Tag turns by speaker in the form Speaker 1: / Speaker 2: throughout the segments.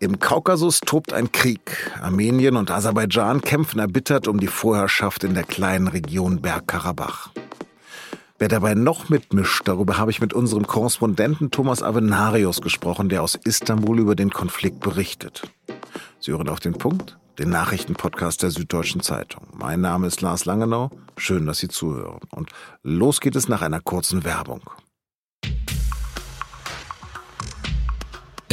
Speaker 1: Im Kaukasus tobt ein Krieg. Armenien und Aserbaidschan kämpfen erbittert um die Vorherrschaft in der kleinen Region Bergkarabach. Wer dabei noch mitmischt, darüber habe ich mit unserem Korrespondenten Thomas Avenarius gesprochen, der aus Istanbul über den Konflikt berichtet. Sie hören auf den Punkt, den Nachrichtenpodcast der Süddeutschen Zeitung. Mein Name ist Lars Langenau. Schön, dass Sie zuhören. Und los geht es nach einer kurzen Werbung.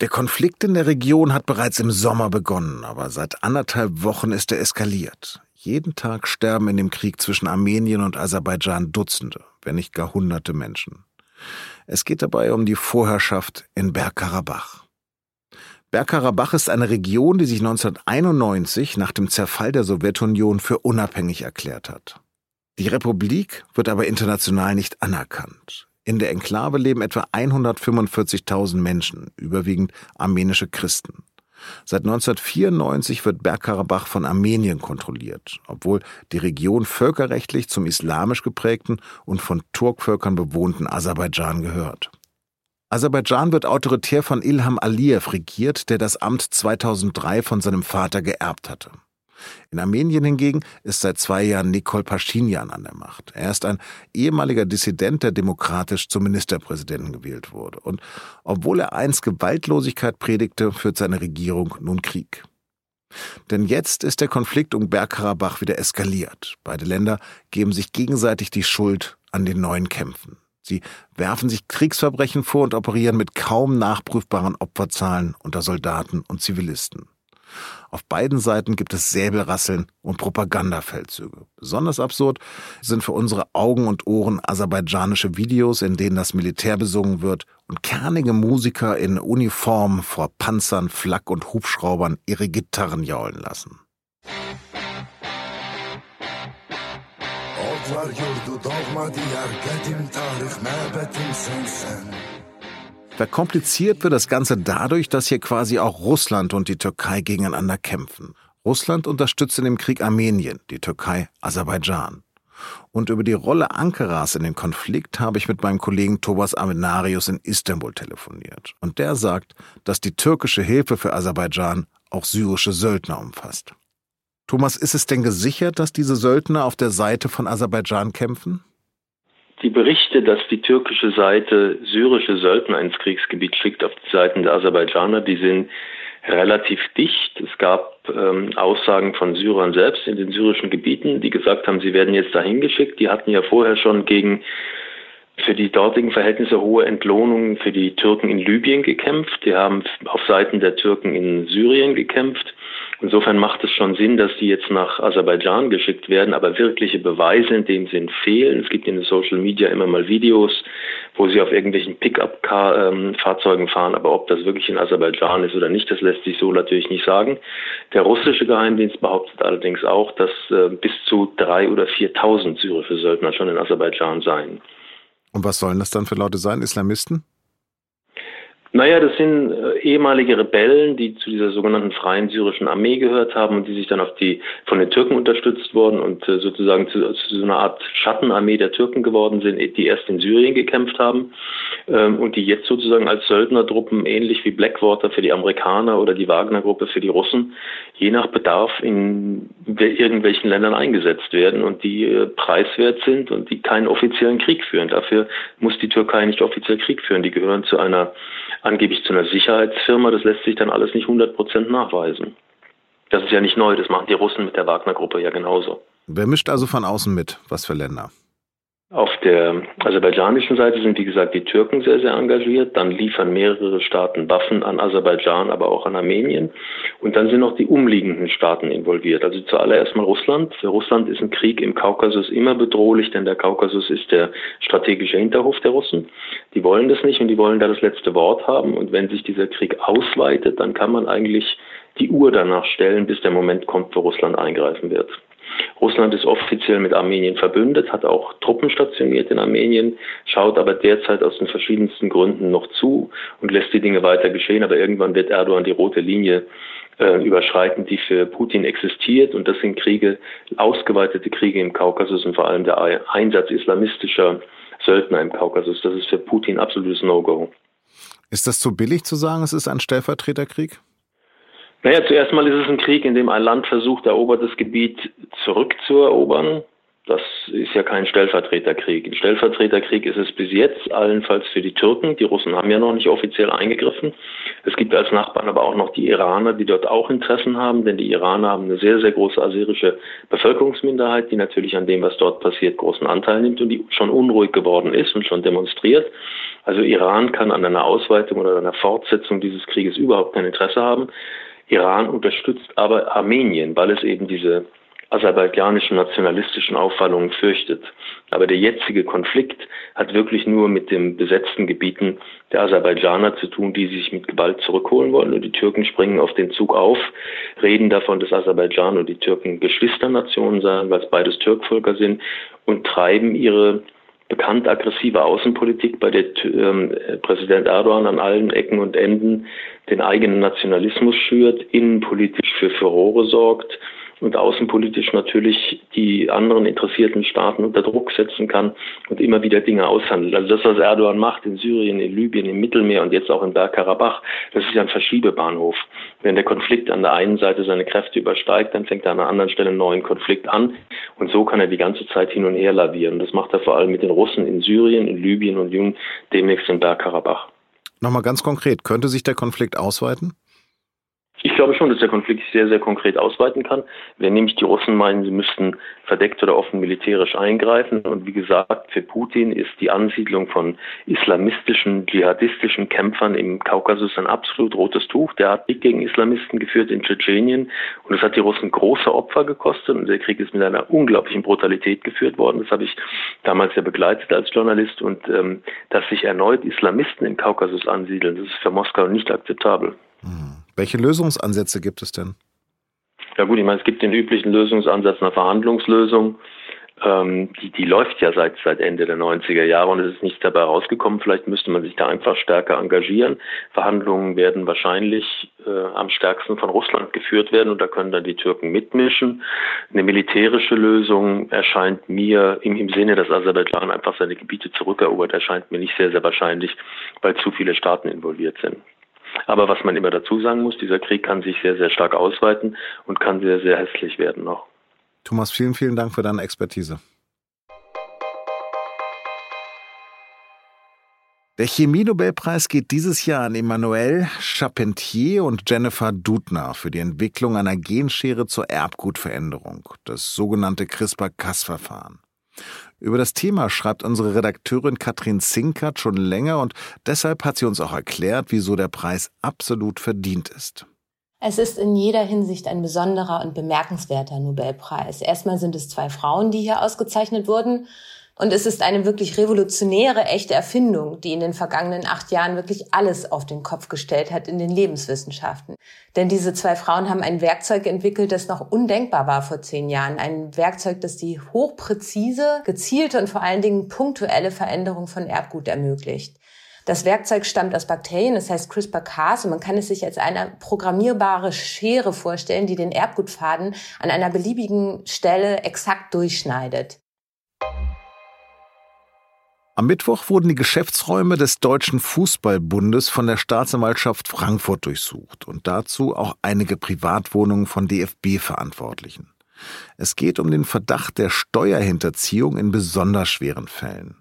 Speaker 1: Der Konflikt in der Region hat bereits im Sommer begonnen, aber seit anderthalb Wochen ist er eskaliert. Jeden Tag sterben in dem Krieg zwischen Armenien und Aserbaidschan Dutzende, wenn nicht gar hunderte Menschen. Es geht dabei um die Vorherrschaft in Bergkarabach. Bergkarabach ist eine Region, die sich 1991 nach dem Zerfall der Sowjetunion für unabhängig erklärt hat. Die Republik wird aber international nicht anerkannt. In der Enklave leben etwa 145.000 Menschen, überwiegend armenische Christen. Seit 1994 wird Bergkarabach von Armenien kontrolliert, obwohl die Region völkerrechtlich zum islamisch geprägten und von Turkvölkern bewohnten Aserbaidschan gehört. Aserbaidschan wird autoritär von Ilham Aliyev regiert, der das Amt 2003 von seinem Vater geerbt hatte. In Armenien hingegen ist seit zwei Jahren Nikol Pashinyan an der Macht. Er ist ein ehemaliger Dissident, der demokratisch zum Ministerpräsidenten gewählt wurde. Und obwohl er einst Gewaltlosigkeit predigte, führt seine Regierung nun Krieg. Denn jetzt ist der Konflikt um Bergkarabach wieder eskaliert. Beide Länder geben sich gegenseitig die Schuld an den neuen Kämpfen. Sie werfen sich Kriegsverbrechen vor und operieren mit kaum nachprüfbaren Opferzahlen unter Soldaten und Zivilisten. Auf beiden Seiten gibt es Säbelrasseln und Propagandafeldzüge. Besonders absurd sind für unsere Augen und Ohren aserbaidschanische Videos, in denen das Militär besungen wird und kernige Musiker in Uniform vor Panzern, Flak und Hubschraubern ihre Gitarren jaulen lassen. Verkompliziert wird das Ganze dadurch, dass hier quasi auch Russland und die Türkei gegeneinander kämpfen. Russland unterstützt in dem Krieg Armenien, die Türkei Aserbaidschan. Und über die Rolle Ankaras in dem Konflikt habe ich mit meinem Kollegen Thomas Amenarius in Istanbul telefoniert. Und der sagt, dass die türkische Hilfe für Aserbaidschan auch syrische Söldner umfasst. Thomas, ist es denn gesichert, dass diese Söldner auf der Seite von Aserbaidschan kämpfen?
Speaker 2: Die Berichte, dass die türkische Seite syrische Söldner ins Kriegsgebiet schickt auf die Seiten der Aserbaidschaner, die sind relativ dicht. Es gab ähm, Aussagen von Syrern selbst in den syrischen Gebieten, die gesagt haben, sie werden jetzt dahin geschickt. Die hatten ja vorher schon gegen für die dortigen Verhältnisse hohe Entlohnungen für die Türken in Libyen gekämpft. Die haben auf Seiten der Türken in Syrien gekämpft. Insofern macht es schon Sinn, dass die jetzt nach Aserbaidschan geschickt werden, aber wirkliche Beweise in dem Sinn fehlen. Es gibt in den Social Media immer mal Videos, wo sie auf irgendwelchen Pickup-Fahrzeugen fahren, aber ob das wirklich in Aserbaidschan ist oder nicht, das lässt sich so natürlich nicht sagen. Der russische Geheimdienst behauptet allerdings auch, dass äh, bis zu drei oder 4.000 syrische Söldner schon in Aserbaidschan seien.
Speaker 1: Und was sollen das dann für Leute sein? Islamisten?
Speaker 2: Naja, das sind äh, ehemalige Rebellen, die zu dieser sogenannten Freien Syrischen Armee gehört haben und die sich dann auf die von den Türken unterstützt wurden und äh, sozusagen zu, zu so einer Art Schattenarmee der Türken geworden sind, die erst in Syrien gekämpft haben ähm, und die jetzt sozusagen als Söldnertruppen ähnlich wie Blackwater für die Amerikaner oder die Wagner-Gruppe für die Russen je nach Bedarf in irgendwelchen Ländern eingesetzt werden und die äh, preiswert sind und die keinen offiziellen Krieg führen. Dafür muss die Türkei nicht offiziell Krieg führen. Die gehören zu einer angeblich zu einer Sicherheitsfirma. Das lässt sich dann alles nicht 100 Prozent nachweisen. Das ist ja nicht neu, das machen die Russen mit der Wagner-Gruppe ja genauso.
Speaker 1: Wer mischt also von außen mit? Was für Länder?
Speaker 2: Auf der aserbaidschanischen Seite sind, wie gesagt, die Türken sehr, sehr engagiert. Dann liefern mehrere Staaten Waffen an Aserbaidschan, aber auch an Armenien. Und dann sind noch die umliegenden Staaten involviert. Also zuallererst mal Russland. Für Russland ist ein Krieg im Kaukasus immer bedrohlich, denn der Kaukasus ist der strategische Hinterhof der Russen. Die wollen das nicht und die wollen da das letzte Wort haben. Und wenn sich dieser Krieg ausweitet, dann kann man eigentlich die Uhr danach stellen, bis der Moment kommt, wo Russland eingreifen wird. Russland ist offiziell mit Armenien verbündet, hat auch Truppen stationiert in Armenien, schaut aber derzeit aus den verschiedensten Gründen noch zu und lässt die Dinge weiter geschehen. Aber irgendwann wird Erdogan die rote Linie äh, überschreiten, die für Putin existiert. Und das sind Kriege, ausgeweitete Kriege im Kaukasus und vor allem der Einsatz islamistischer Söldner im Kaukasus. Das ist für Putin absolutes No-Go.
Speaker 1: Ist das zu billig zu sagen, es ist ein Stellvertreterkrieg?
Speaker 2: Naja, zuerst mal ist es ein Krieg, in dem ein Land versucht, erobertes Gebiet zurückzuerobern. Das ist ja kein Stellvertreterkrieg. Ein Stellvertreterkrieg ist es bis jetzt, allenfalls für die Türken. Die Russen haben ja noch nicht offiziell eingegriffen. Es gibt als Nachbarn aber auch noch die Iraner, die dort auch Interessen haben, denn die Iraner haben eine sehr, sehr große aserische Bevölkerungsminderheit, die natürlich an dem, was dort passiert, großen Anteil nimmt und die schon unruhig geworden ist und schon demonstriert. Also Iran kann an einer Ausweitung oder einer Fortsetzung dieses Krieges überhaupt kein Interesse haben. Iran unterstützt aber Armenien, weil es eben diese aserbaidschanischen nationalistischen Aufwallungen fürchtet. Aber der jetzige Konflikt hat wirklich nur mit den besetzten Gebieten der Aserbaidschaner zu tun, die sich mit Gewalt zurückholen wollen. Und die Türken springen auf den Zug auf, reden davon, dass Aserbaidschan und die Türken Geschwisternationen seien, weil es beides Türkvölker sind und treiben ihre bekannt aggressive Außenpolitik, bei der ähm, Präsident Erdogan an allen Ecken und Enden den eigenen Nationalismus schürt, innenpolitisch für Furore sorgt und außenpolitisch natürlich die anderen interessierten Staaten unter Druck setzen kann und immer wieder Dinge aushandelt. Also das, was Erdogan macht in Syrien, in Libyen, im Mittelmeer und jetzt auch in Bergkarabach, das ist ja ein Verschiebebahnhof. Wenn der Konflikt an der einen Seite seine Kräfte übersteigt, dann fängt er an einer anderen Stelle einen neuen Konflikt an und so kann er die ganze Zeit hin und her lavieren. Das macht er vor allem mit den Russen in Syrien, in Libyen und demnächst in Bergkarabach.
Speaker 1: Nochmal ganz konkret, könnte sich der Konflikt ausweiten?
Speaker 2: Ich glaube schon, dass der Konflikt sich sehr, sehr konkret ausweiten kann. Wenn nämlich die Russen meinen, sie müssten verdeckt oder offen militärisch eingreifen. Und wie gesagt, für Putin ist die Ansiedlung von islamistischen, dschihadistischen Kämpfern im Kaukasus ein absolut rotes Tuch. Der hat Krieg gegen Islamisten geführt in Tschetschenien. Und es hat die Russen große Opfer gekostet. Und der Krieg ist mit einer unglaublichen Brutalität geführt worden. Das habe ich damals ja begleitet als Journalist. Und ähm, dass sich erneut Islamisten im Kaukasus ansiedeln, das ist für Moskau nicht akzeptabel.
Speaker 1: Mhm. Welche Lösungsansätze gibt es denn?
Speaker 2: Ja gut, ich meine, es gibt den üblichen Lösungsansatz einer Verhandlungslösung. Ähm, die, die läuft ja seit, seit Ende der 90er Jahre und es ist nichts dabei rausgekommen. Vielleicht müsste man sich da einfach stärker engagieren. Verhandlungen werden wahrscheinlich äh, am stärksten von Russland geführt werden und da können dann die Türken mitmischen. Eine militärische Lösung erscheint mir im, im Sinne, dass Aserbaidschan einfach seine Gebiete zurückerobert, erscheint mir nicht sehr, sehr wahrscheinlich, weil zu viele Staaten involviert sind. Aber was man immer dazu sagen muss, dieser Krieg kann sich sehr, sehr stark ausweiten und kann sehr, sehr hässlich werden noch.
Speaker 1: Thomas, vielen, vielen Dank für deine Expertise. Der Chemie-Nobelpreis geht dieses Jahr an Emmanuel Charpentier und Jennifer Dudner für die Entwicklung einer Genschere zur Erbgutveränderung, das sogenannte CRISPR-Cas-Verfahren. Über das Thema schreibt unsere Redakteurin Katrin Zinkert schon länger und deshalb hat sie uns auch erklärt, wieso der Preis absolut verdient ist.
Speaker 3: Es ist in jeder Hinsicht ein besonderer und bemerkenswerter Nobelpreis. Erstmal sind es zwei Frauen, die hier ausgezeichnet wurden. Und es ist eine wirklich revolutionäre, echte Erfindung, die in den vergangenen acht Jahren wirklich alles auf den Kopf gestellt hat in den Lebenswissenschaften. Denn diese zwei Frauen haben ein Werkzeug entwickelt, das noch undenkbar war vor zehn Jahren. Ein Werkzeug, das die hochpräzise, gezielte und vor allen Dingen punktuelle Veränderung von Erbgut ermöglicht. Das Werkzeug stammt aus Bakterien, das heißt CRISPR-Cas und man kann es sich als eine programmierbare Schere vorstellen, die den Erbgutfaden an einer beliebigen Stelle exakt durchschneidet.
Speaker 1: Am Mittwoch wurden die Geschäftsräume des Deutschen Fußballbundes von der Staatsanwaltschaft Frankfurt durchsucht und dazu auch einige Privatwohnungen von DFB-Verantwortlichen. Es geht um den Verdacht der Steuerhinterziehung in besonders schweren Fällen.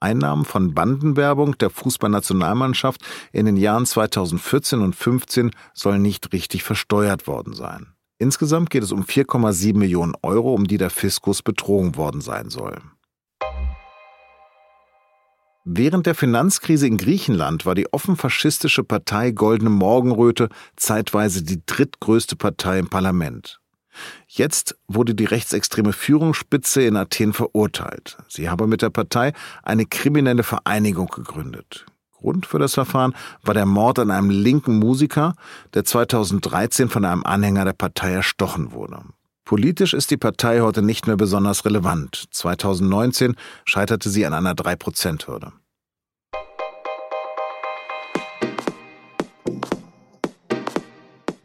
Speaker 1: Einnahmen von Bandenwerbung der Fußballnationalmannschaft in den Jahren 2014 und 2015 sollen nicht richtig versteuert worden sein. Insgesamt geht es um 4,7 Millionen Euro, um die der Fiskus betrogen worden sein soll. Während der Finanzkrise in Griechenland war die offen faschistische Partei Goldene Morgenröte zeitweise die drittgrößte Partei im Parlament. Jetzt wurde die rechtsextreme Führungsspitze in Athen verurteilt. Sie habe mit der Partei eine kriminelle Vereinigung gegründet. Grund für das Verfahren war der Mord an einem linken Musiker, der 2013 von einem Anhänger der Partei erstochen wurde. Politisch ist die Partei heute nicht mehr besonders relevant. 2019 scheiterte sie an einer 3-Prozent-Hürde.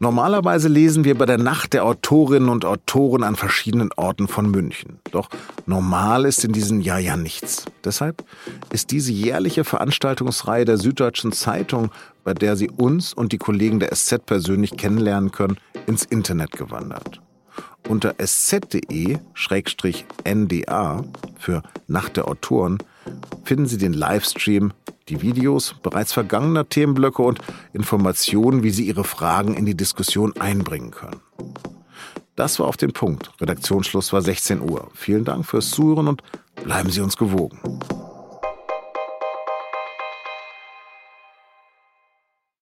Speaker 1: Normalerweise lesen wir bei der Nacht der Autorinnen und Autoren an verschiedenen Orten von München. Doch normal ist in diesem Jahr ja nichts. Deshalb ist diese jährliche Veranstaltungsreihe der Süddeutschen Zeitung, bei der Sie uns und die Kollegen der SZ persönlich kennenlernen können, ins Internet gewandert. Unter sz.de-nda für Nacht der Autoren finden Sie den Livestream die Videos bereits vergangener Themenblöcke und Informationen, wie Sie Ihre Fragen in die Diskussion einbringen können. Das war auf den Punkt. Redaktionsschluss war 16 Uhr. Vielen Dank fürs Zuhören und bleiben Sie uns gewogen.